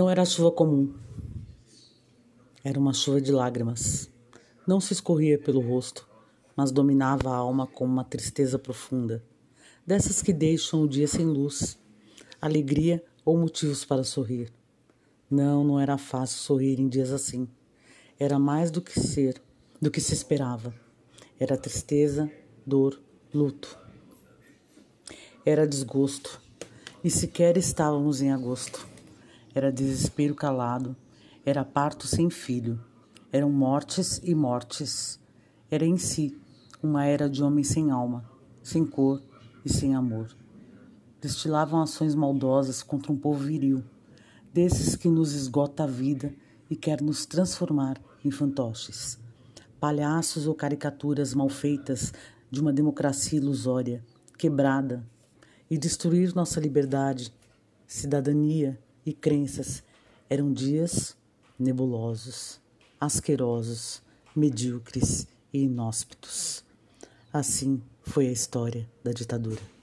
Não era chuva comum. Era uma chuva de lágrimas. Não se escorria pelo rosto, mas dominava a alma com uma tristeza profunda, dessas que deixam o dia sem luz, alegria ou motivos para sorrir. Não, não era fácil sorrir em dias assim. Era mais do que ser, do que se esperava. Era tristeza, dor, luto. Era desgosto. E sequer estávamos em agosto. Era desespero calado, era parto sem filho, eram mortes e mortes. Era em si uma era de homens sem alma, sem cor e sem amor. Destilavam ações maldosas contra um povo viril, desses que nos esgota a vida e quer nos transformar em fantoches. Palhaços ou caricaturas mal feitas de uma democracia ilusória, quebrada, e destruir nossa liberdade, cidadania e crenças eram dias nebulosos, asquerosos, medíocres e inóspitos. Assim foi a história da ditadura.